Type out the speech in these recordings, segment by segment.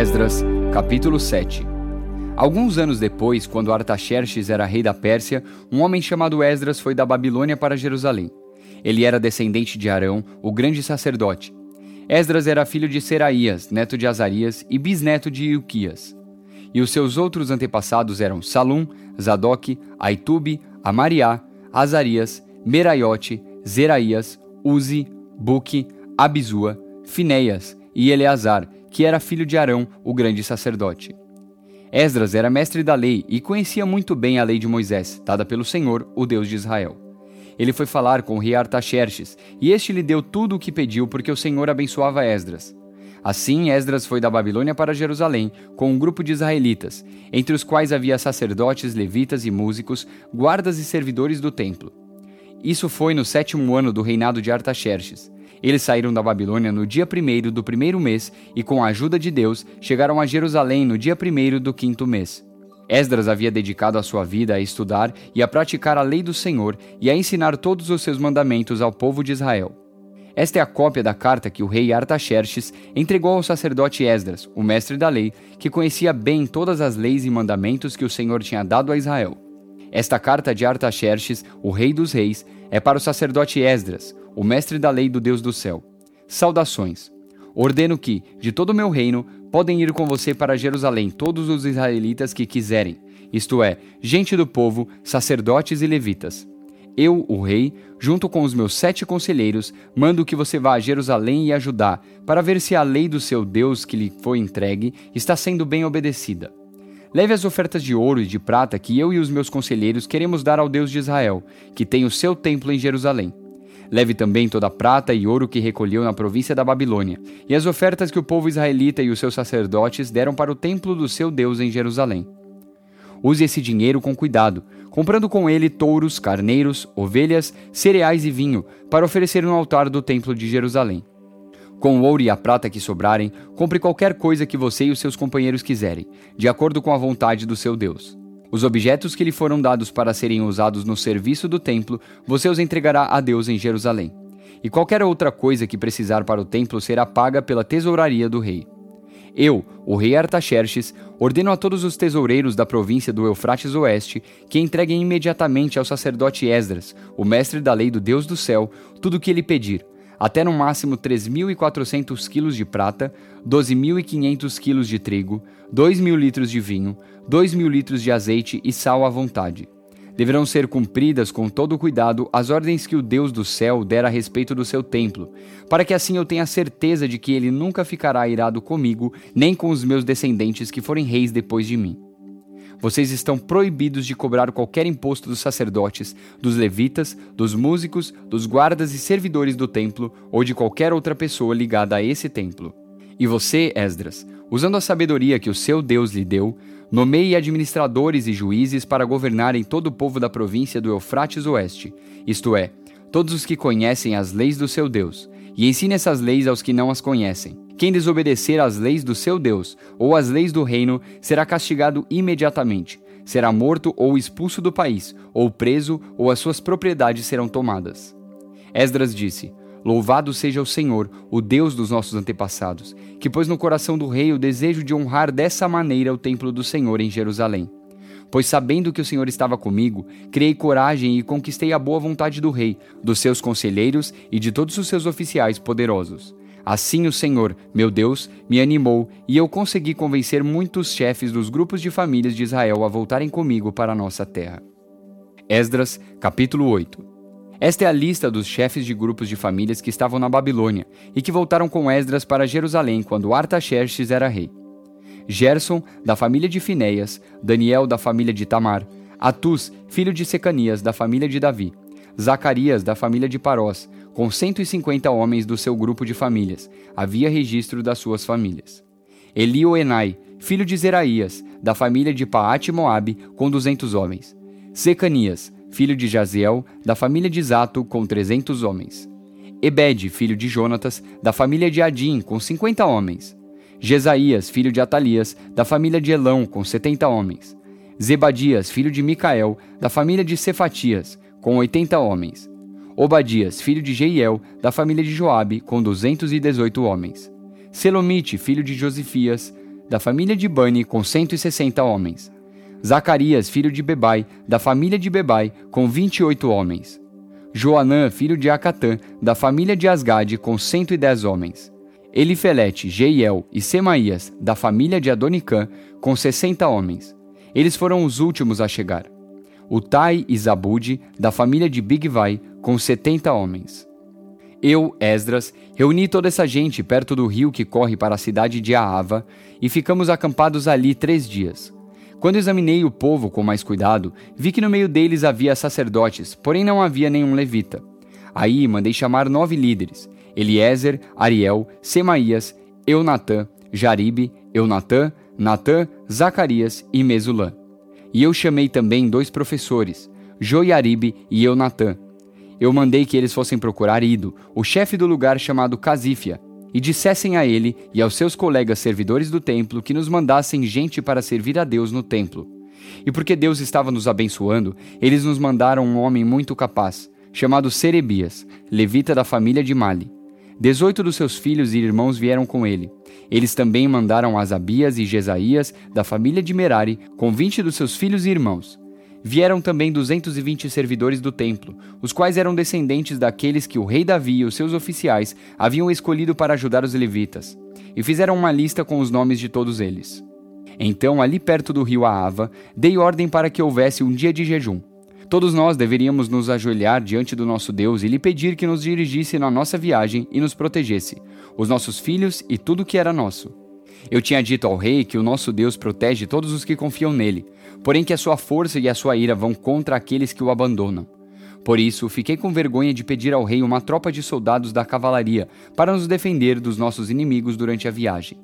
Esdras, capítulo 7 Alguns anos depois, quando Artaxerxes era rei da Pérsia, um homem chamado Esdras foi da Babilônia para Jerusalém. Ele era descendente de Arão, o grande sacerdote. Esdras era filho de Seraías, neto de Azarias e bisneto de Ilquias. E os seus outros antepassados eram Salum, Zadok, Aitube, Amariá, Azarias, Meraiote, Zeraías, Uzi, Buque, Abizua, Finéias e Eleazar, que era filho de Arão, o grande sacerdote. Esdras era mestre da lei e conhecia muito bem a lei de Moisés, dada pelo Senhor, o Deus de Israel. Ele foi falar com o rei Artaxerxes, e este lhe deu tudo o que pediu, porque o Senhor abençoava Esdras. Assim, Esdras foi da Babilônia para Jerusalém, com um grupo de israelitas, entre os quais havia sacerdotes, levitas e músicos, guardas e servidores do templo. Isso foi no sétimo ano do reinado de Artaxerxes. Eles saíram da Babilônia no dia primeiro do primeiro mês e, com a ajuda de Deus, chegaram a Jerusalém no dia primeiro do quinto mês. Esdras havia dedicado a sua vida a estudar e a praticar a lei do Senhor e a ensinar todos os seus mandamentos ao povo de Israel. Esta é a cópia da carta que o rei Artaxerxes entregou ao sacerdote Esdras, o mestre da lei, que conhecia bem todas as leis e mandamentos que o Senhor tinha dado a Israel. Esta carta de Artaxerxes, o rei dos reis, é para o sacerdote Esdras, o mestre da lei do Deus do céu. Saudações. Ordeno que, de todo o meu reino, podem ir com você para Jerusalém todos os israelitas que quiserem, isto é, gente do povo, sacerdotes e levitas. Eu, o rei, junto com os meus sete conselheiros, mando que você vá a Jerusalém e a Judá, para ver se a lei do seu Deus que lhe foi entregue está sendo bem obedecida. Leve as ofertas de ouro e de prata que eu e os meus conselheiros queremos dar ao Deus de Israel, que tem o seu templo em Jerusalém. Leve também toda a prata e ouro que recolheu na província da Babilônia, e as ofertas que o povo israelita e os seus sacerdotes deram para o templo do seu Deus em Jerusalém. Use esse dinheiro com cuidado, comprando com ele touros, carneiros, ovelhas, cereais e vinho, para oferecer no altar do templo de Jerusalém. Com o ouro e a prata que sobrarem, compre qualquer coisa que você e os seus companheiros quiserem, de acordo com a vontade do seu Deus. Os objetos que lhe foram dados para serem usados no serviço do templo, você os entregará a Deus em Jerusalém. E qualquer outra coisa que precisar para o templo será paga pela tesouraria do rei. Eu, o rei Artaxerxes, ordeno a todos os tesoureiros da província do Eufrates Oeste que entreguem imediatamente ao sacerdote Esdras, o mestre da lei do Deus do céu, tudo o que ele pedir, até no máximo 3.400 quilos de prata, 12.500 quilos de trigo, 2.000 litros de vinho, 2.000 litros de azeite e sal à vontade. Deverão ser cumpridas com todo cuidado as ordens que o Deus do céu der a respeito do seu templo, para que assim eu tenha certeza de que ele nunca ficará irado comigo, nem com os meus descendentes que forem reis depois de mim. Vocês estão proibidos de cobrar qualquer imposto dos sacerdotes, dos levitas, dos músicos, dos guardas e servidores do templo ou de qualquer outra pessoa ligada a esse templo. E você, Esdras, usando a sabedoria que o seu Deus lhe deu, nomeie administradores e juízes para governarem todo o povo da província do Eufrates Oeste, isto é, todos os que conhecem as leis do seu Deus, e ensine essas leis aos que não as conhecem. Quem desobedecer às leis do seu Deus ou às leis do reino será castigado imediatamente. Será morto ou expulso do país, ou preso, ou as suas propriedades serão tomadas. Esdras disse: Louvado seja o Senhor, o Deus dos nossos antepassados, que pôs no coração do rei o desejo de honrar dessa maneira o templo do Senhor em Jerusalém. Pois sabendo que o Senhor estava comigo, criei coragem e conquistei a boa vontade do rei, dos seus conselheiros e de todos os seus oficiais poderosos. Assim o Senhor, meu Deus, me animou e eu consegui convencer muitos chefes dos grupos de famílias de Israel a voltarem comigo para a nossa terra. Esdras, capítulo 8 Esta é a lista dos chefes de grupos de famílias que estavam na Babilônia e que voltaram com Esdras para Jerusalém quando Artaxerxes era rei. Gerson, da família de Finéias, Daniel, da família de Tamar, Atus, filho de Secanias, da família de Davi, Zacarias, da família de Parós, com 150 homens do seu grupo de famílias. Havia registro das suas famílias. Elioenai, filho de Zeraías, da família de Paate Moabe, com 200 homens. Secanias, filho de Jaziel, da família de Zato, com 300 homens. Ebed, filho de Jonatas, da família de Adim, com 50 homens. Jesaías, filho de Atalias, da família de Elão, com 70 homens. Zebadias, filho de Micael, da família de Cefatias, com 80 homens. Obadias, filho de Jeiel, da família de Joabe, com 218 homens. Selomite, filho de Josifias, da família de Bani, com 160 homens. Zacarias, filho de Bebai, da família de Bebai, com 28 homens. Joanã, filho de Acatã, da família de Asgade, com 110 homens. Elifelete, Jeiel e Semaías, da família de Adonicã, com 60 homens. Eles foram os últimos a chegar. Utai e Zabude, da família de Bigvai, com 70 homens. Eu, Esdras, reuni toda essa gente perto do rio que corre para a cidade de Aava e ficamos acampados ali três dias. Quando examinei o povo com mais cuidado, vi que no meio deles havia sacerdotes, porém não havia nenhum levita. Aí mandei chamar nove líderes: Eliezer, Ariel, Semaías, Eunatã, Jaribe, Eunatã, Natã, Zacarias e Mesulã. E eu chamei também dois professores, Joiaribe e Eunatã. Eu mandei que eles fossem procurar Ido, o chefe do lugar chamado Casífia, e dissessem a ele e aos seus colegas servidores do templo que nos mandassem gente para servir a Deus no templo. E porque Deus estava nos abençoando, eles nos mandaram um homem muito capaz, chamado Serebias, levita da família de Mali. Dezoito dos seus filhos e irmãos vieram com ele. Eles também mandaram Asabias e Jesaías, da família de Merari, com vinte dos seus filhos e irmãos. Vieram também 220 servidores do templo, os quais eram descendentes daqueles que o rei Davi e os seus oficiais haviam escolhido para ajudar os levitas, e fizeram uma lista com os nomes de todos eles. Então, ali perto do rio Aava, dei ordem para que houvesse um dia de jejum. Todos nós deveríamos nos ajoelhar diante do nosso Deus e lhe pedir que nos dirigisse na nossa viagem e nos protegesse, os nossos filhos e tudo que era nosso. Eu tinha dito ao rei que o nosso Deus protege todos os que confiam nele, porém que a sua força e a sua ira vão contra aqueles que o abandonam. Por isso, fiquei com vergonha de pedir ao rei uma tropa de soldados da cavalaria para nos defender dos nossos inimigos durante a viagem.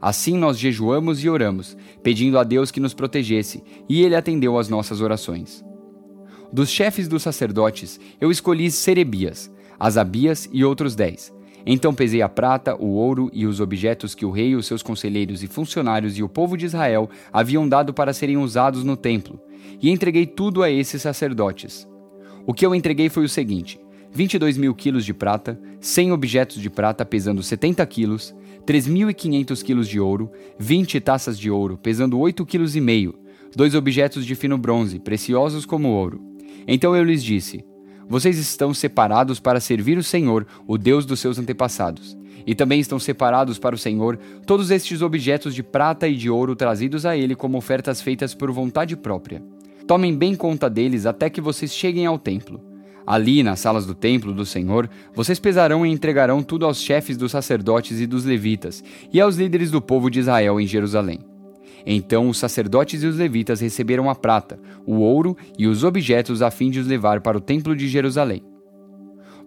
Assim nós jejuamos e oramos, pedindo a Deus que nos protegesse, e ele atendeu às nossas orações. Dos chefes dos sacerdotes, eu escolhi Serebias, Asabias e outros dez, então pesei a prata, o ouro e os objetos que o rei, os seus conselheiros e funcionários e o povo de Israel haviam dado para serem usados no templo, e entreguei tudo a esses sacerdotes. O que eu entreguei foi o seguinte: 22 mil quilos de prata, 100 objetos de prata pesando 70 quilos, 3.500 quilos de ouro, 20 taças de ouro pesando 8 quilos dois objetos de fino bronze, preciosos como ouro. Então eu lhes disse: vocês estão separados para servir o Senhor, o Deus dos seus antepassados. E também estão separados para o Senhor todos estes objetos de prata e de ouro trazidos a Ele como ofertas feitas por vontade própria. Tomem bem conta deles até que vocês cheguem ao templo. Ali, nas salas do templo do Senhor, vocês pesarão e entregarão tudo aos chefes dos sacerdotes e dos levitas, e aos líderes do povo de Israel em Jerusalém. Então os sacerdotes e os levitas receberam a prata, o ouro e os objetos a fim de os levar para o templo de Jerusalém.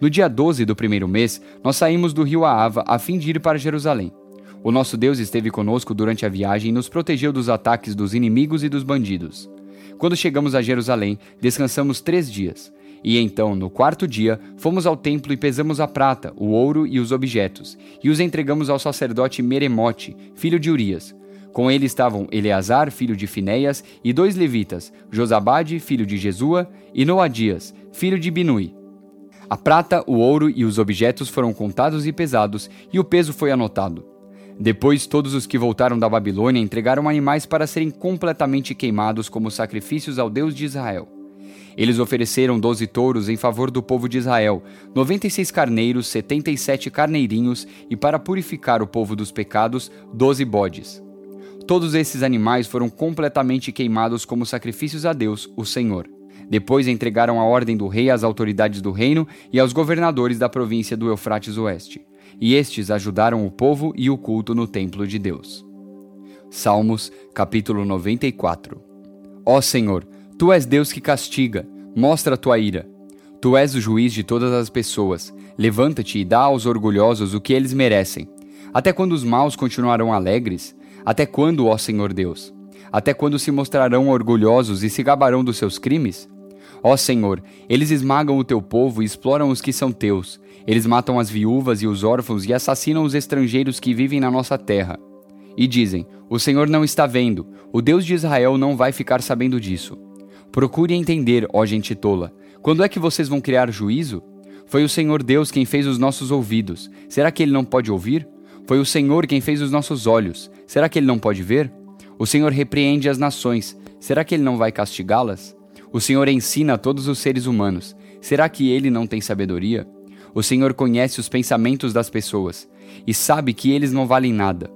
No dia 12 do primeiro mês, nós saímos do rio Aava a fim de ir para Jerusalém. O nosso Deus esteve conosco durante a viagem e nos protegeu dos ataques dos inimigos e dos bandidos. Quando chegamos a Jerusalém, descansamos três dias. E então, no quarto dia, fomos ao templo e pesamos a prata, o ouro e os objetos, e os entregamos ao sacerdote Meremote, filho de Urias, com ele estavam Eleazar, filho de Finéias, e dois levitas, Josabade, filho de Jesua, e Noadias, filho de Binui. A prata, o ouro e os objetos foram contados e pesados, e o peso foi anotado. Depois, todos os que voltaram da Babilônia entregaram animais para serem completamente queimados como sacrifícios ao Deus de Israel. Eles ofereceram doze touros em favor do povo de Israel, noventa e seis carneiros, setenta e sete carneirinhos, e para purificar o povo dos pecados, doze bodes. Todos esses animais foram completamente queimados como sacrifícios a Deus, o Senhor. Depois entregaram a ordem do rei às autoridades do reino e aos governadores da província do Eufrates Oeste. E estes ajudaram o povo e o culto no templo de Deus. Salmos, capítulo 94 Ó Senhor, tu és Deus que castiga, mostra a tua ira. Tu és o juiz de todas as pessoas. Levanta-te e dá aos orgulhosos o que eles merecem. Até quando os maus continuarão alegres? Até quando, ó Senhor Deus? Até quando se mostrarão orgulhosos e se gabarão dos seus crimes? Ó Senhor, eles esmagam o teu povo e exploram os que são teus. Eles matam as viúvas e os órfãos e assassinam os estrangeiros que vivem na nossa terra. E dizem: O Senhor não está vendo, o Deus de Israel não vai ficar sabendo disso. Procure entender, ó gente tola. Quando é que vocês vão criar juízo? Foi o Senhor Deus quem fez os nossos ouvidos. Será que ele não pode ouvir? Foi o Senhor quem fez os nossos olhos. Será que ele não pode ver? O Senhor repreende as nações. Será que ele não vai castigá-las? O Senhor ensina a todos os seres humanos. Será que ele não tem sabedoria? O Senhor conhece os pensamentos das pessoas e sabe que eles não valem nada.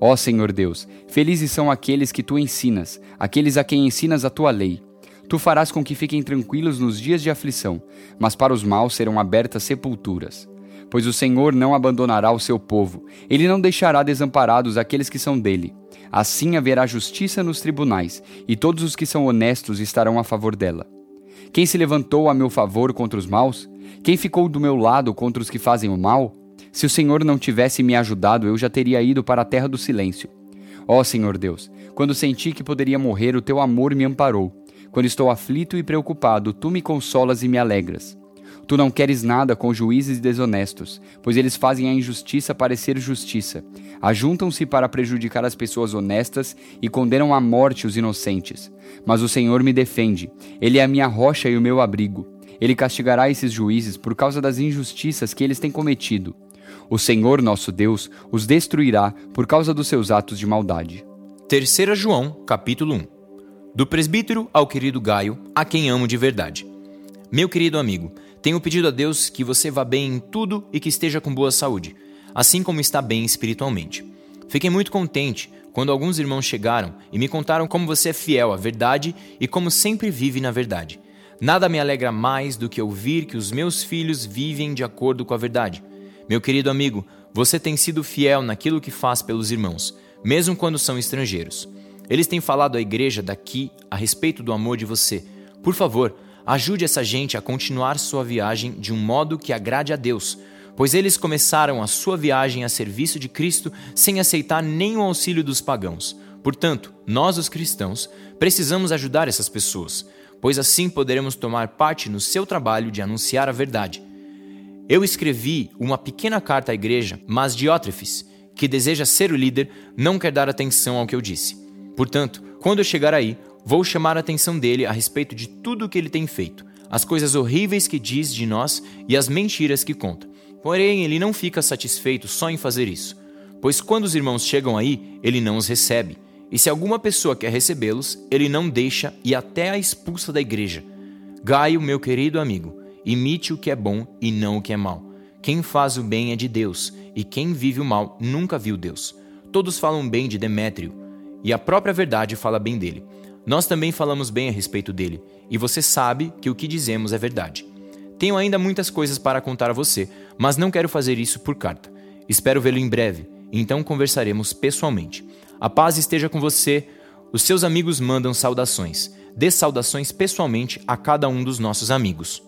Ó Senhor Deus, felizes são aqueles que tu ensinas, aqueles a quem ensinas a tua lei. Tu farás com que fiquem tranquilos nos dias de aflição, mas para os maus serão abertas sepulturas. Pois o Senhor não abandonará o seu povo, ele não deixará desamparados aqueles que são dele. Assim haverá justiça nos tribunais, e todos os que são honestos estarão a favor dela. Quem se levantou a meu favor contra os maus? Quem ficou do meu lado contra os que fazem o mal? Se o Senhor não tivesse me ajudado, eu já teria ido para a terra do silêncio. Ó Senhor Deus, quando senti que poderia morrer, o teu amor me amparou. Quando estou aflito e preocupado, tu me consolas e me alegras. Tu não queres nada com juízes desonestos, pois eles fazem a injustiça parecer justiça. Ajuntam-se para prejudicar as pessoas honestas e condenam à morte os inocentes. Mas o Senhor me defende, Ele é a minha rocha e o meu abrigo. Ele castigará esses juízes por causa das injustiças que eles têm cometido. O Senhor nosso Deus os destruirá por causa dos seus atos de maldade. 3 João, capítulo 1 do presbítero ao querido Gaio, a quem amo de verdade. Meu querido amigo, tenho pedido a Deus que você vá bem em tudo e que esteja com boa saúde, assim como está bem espiritualmente. Fiquei muito contente quando alguns irmãos chegaram e me contaram como você é fiel à verdade e como sempre vive na verdade. Nada me alegra mais do que ouvir que os meus filhos vivem de acordo com a verdade. Meu querido amigo, você tem sido fiel naquilo que faz pelos irmãos, mesmo quando são estrangeiros. Eles têm falado à igreja daqui a respeito do amor de você. Por favor, ajude essa gente a continuar sua viagem de um modo que agrade a Deus, pois eles começaram a sua viagem a serviço de Cristo sem aceitar o auxílio dos pagãos. Portanto, nós, os cristãos, precisamos ajudar essas pessoas, pois assim poderemos tomar parte no seu trabalho de anunciar a verdade. Eu escrevi uma pequena carta à igreja, mas Diótrefes, que deseja ser o líder, não quer dar atenção ao que eu disse. Portanto, quando eu chegar aí, vou chamar a atenção dele a respeito de tudo o que ele tem feito, as coisas horríveis que diz de nós e as mentiras que conta. Porém, ele não fica satisfeito só em fazer isso, pois quando os irmãos chegam aí, ele não os recebe. E se alguma pessoa quer recebê-los, ele não deixa e até a expulsa da igreja. Gaio, meu querido amigo, imite o que é bom e não o que é mal. Quem faz o bem é de Deus, e quem vive o mal nunca viu Deus. Todos falam bem de Demétrio, e a própria verdade fala bem dele. Nós também falamos bem a respeito dele, e você sabe que o que dizemos é verdade. Tenho ainda muitas coisas para contar a você, mas não quero fazer isso por carta. Espero vê-lo em breve, então conversaremos pessoalmente. A paz esteja com você. Os seus amigos mandam saudações. Dê saudações pessoalmente a cada um dos nossos amigos.